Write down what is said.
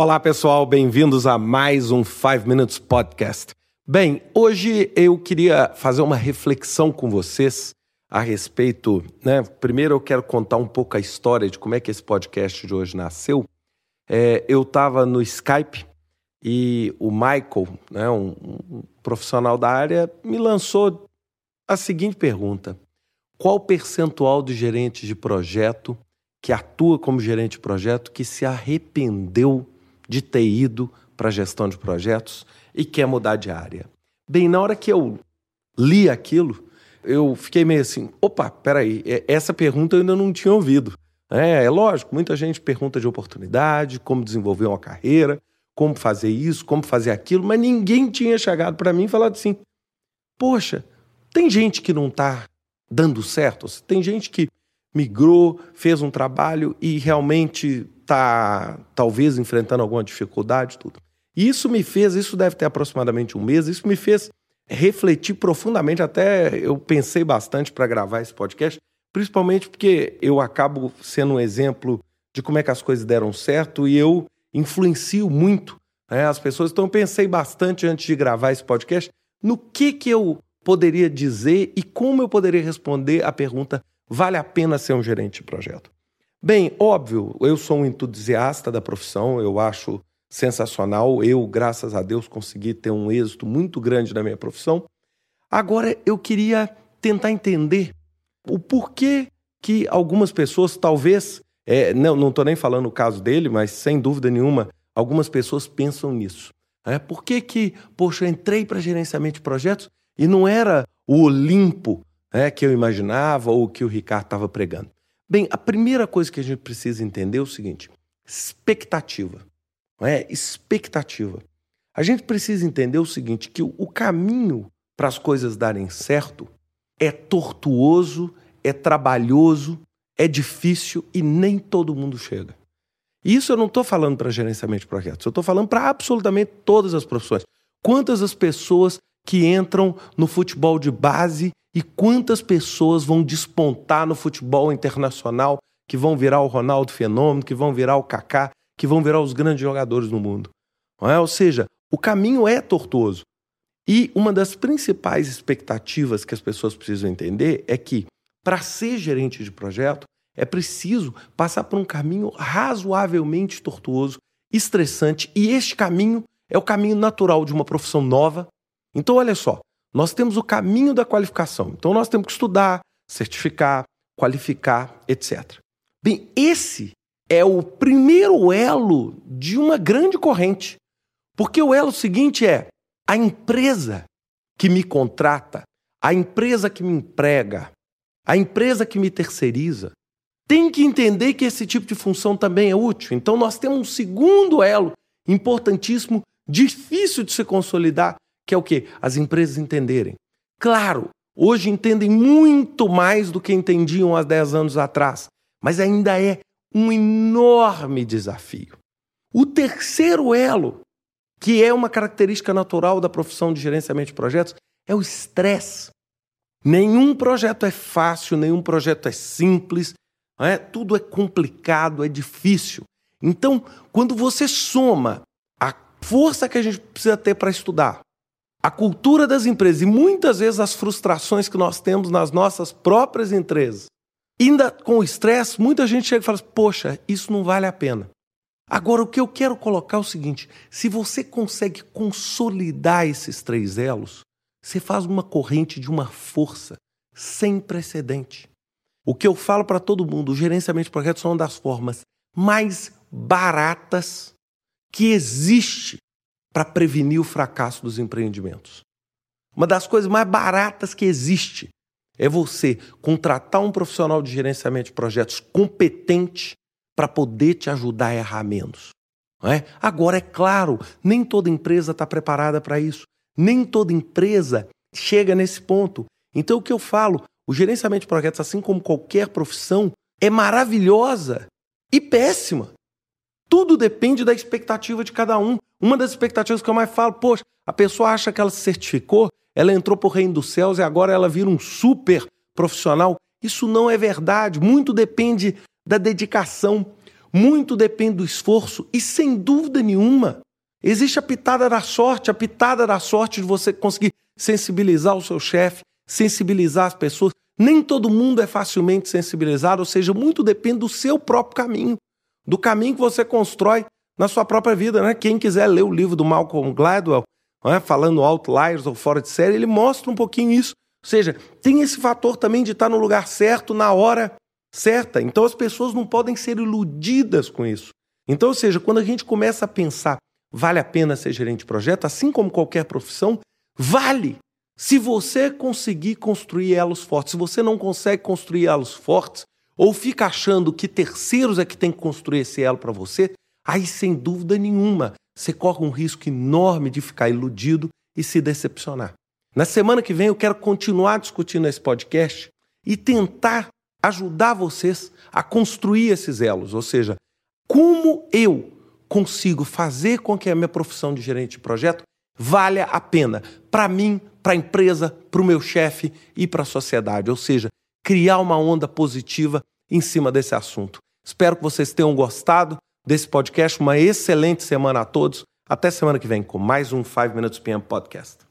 Olá, pessoal, bem-vindos a mais um 5 Minutes Podcast. Bem, hoje eu queria fazer uma reflexão com vocês a respeito, né? Primeiro eu quero contar um pouco a história de como é que esse podcast de hoje nasceu. É, eu estava no Skype e o Michael, né, um, um profissional da área, me lançou a seguinte pergunta: Qual percentual de gerentes de projeto que atua como gerente de projeto que se arrependeu de ter ido para a gestão de projetos e quer mudar de área. Bem, na hora que eu li aquilo, eu fiquei meio assim: opa, peraí, essa pergunta eu ainda não tinha ouvido. É, é lógico, muita gente pergunta de oportunidade, como desenvolver uma carreira, como fazer isso, como fazer aquilo, mas ninguém tinha chegado para mim e falado assim: poxa, tem gente que não está dando certo, tem gente que migrou, fez um trabalho e realmente está talvez enfrentando alguma dificuldade, tudo. Isso me fez, isso deve ter aproximadamente um mês, isso me fez refletir profundamente, até eu pensei bastante para gravar esse podcast, principalmente porque eu acabo sendo um exemplo de como é que as coisas deram certo e eu influencio muito né, as pessoas. Então eu pensei bastante antes de gravar esse podcast no que, que eu poderia dizer e como eu poderia responder a pergunta: vale a pena ser um gerente de projeto? Bem, óbvio, eu sou um entusiasta da profissão, eu acho sensacional. Eu, graças a Deus, consegui ter um êxito muito grande na minha profissão. Agora, eu queria tentar entender o porquê que algumas pessoas, talvez, é, não estou nem falando o caso dele, mas sem dúvida nenhuma, algumas pessoas pensam nisso. É, por que, que, poxa, eu entrei para gerenciamento de projetos e não era o Olimpo é, que eu imaginava ou que o Ricardo estava pregando? Bem, a primeira coisa que a gente precisa entender é o seguinte: expectativa. Não é? Expectativa. A gente precisa entender o seguinte: que o caminho para as coisas darem certo é tortuoso, é trabalhoso, é difícil e nem todo mundo chega. Isso eu não estou falando para gerenciamento de projetos, eu estou falando para absolutamente todas as profissões. Quantas as pessoas que entram no futebol de base e quantas pessoas vão despontar no futebol internacional, que vão virar o Ronaldo Fenômeno, que vão virar o Kaká, que vão virar os grandes jogadores do mundo. É? Ou seja, o caminho é tortuoso. E uma das principais expectativas que as pessoas precisam entender é que, para ser gerente de projeto, é preciso passar por um caminho razoavelmente tortuoso, estressante, e este caminho é o caminho natural de uma profissão nova. Então, olha só, nós temos o caminho da qualificação. Então nós temos que estudar, certificar, qualificar, etc. Bem, esse é o primeiro elo de uma grande corrente. Porque o elo seguinte é a empresa que me contrata, a empresa que me emprega, a empresa que me terceiriza, tem que entender que esse tipo de função também é útil. Então nós temos um segundo elo importantíssimo, difícil de se consolidar, que é o que? As empresas entenderem. Claro, hoje entendem muito mais do que entendiam há 10 anos atrás, mas ainda é um enorme desafio. O terceiro elo, que é uma característica natural da profissão de gerenciamento de projetos, é o estresse. Nenhum projeto é fácil, nenhum projeto é simples, é? tudo é complicado, é difícil. Então, quando você soma a força que a gente precisa ter para estudar, a cultura das empresas e muitas vezes as frustrações que nós temos nas nossas próprias empresas. Ainda com o estresse, muita gente chega e fala: Poxa, isso não vale a pena. Agora, o que eu quero colocar é o seguinte: se você consegue consolidar esses três elos, você faz uma corrente de uma força sem precedente. O que eu falo para todo mundo: o gerenciamento de projetos é uma das formas mais baratas que existe para prevenir o fracasso dos empreendimentos. Uma das coisas mais baratas que existe é você contratar um profissional de gerenciamento de projetos competente para poder te ajudar a errar menos. É? Agora, é claro, nem toda empresa está preparada para isso. Nem toda empresa chega nesse ponto. Então, o que eu falo, o gerenciamento de projetos, assim como qualquer profissão, é maravilhosa e péssima. Tudo depende da expectativa de cada um. Uma das expectativas que eu mais falo, poxa, a pessoa acha que ela se certificou, ela entrou para o reino dos céus e agora ela vira um super profissional. Isso não é verdade. Muito depende da dedicação. muito depende do esforço e, sem dúvida nenhuma, existe a pitada da sorte, a pitada da sorte de você conseguir sensibilizar o seu chefe, sensibilizar as pessoas. Nem todo mundo é facilmente sensibilizado, ou seja, muito depende do seu próprio caminho, do caminho que você constrói na sua própria vida. Né? Quem quiser ler o livro do Malcolm Gladwell, né, falando outliers ou fora de série, ele mostra um pouquinho isso. Ou seja, tem esse fator também de estar no lugar certo, na hora certa. Então as pessoas não podem ser iludidas com isso. Então, ou seja, quando a gente começa a pensar, vale a pena ser gerente de projeto, assim como qualquer profissão, vale. Se você conseguir construir elos fortes, se você não consegue construir elos fortes, ou fica achando que terceiros é que tem que construir esse elo para você, aí sem dúvida nenhuma você corre um risco enorme de ficar iludido e se decepcionar. Na semana que vem eu quero continuar discutindo esse podcast e tentar ajudar vocês a construir esses elos, ou seja, como eu consigo fazer com que a minha profissão de gerente de projeto valha a pena para mim, para a empresa, para o meu chefe e para a sociedade, ou seja, criar uma onda positiva em cima desse assunto. Espero que vocês tenham gostado desse podcast. Uma excelente semana a todos. Até semana que vem com mais um 5 Minutes PM Podcast.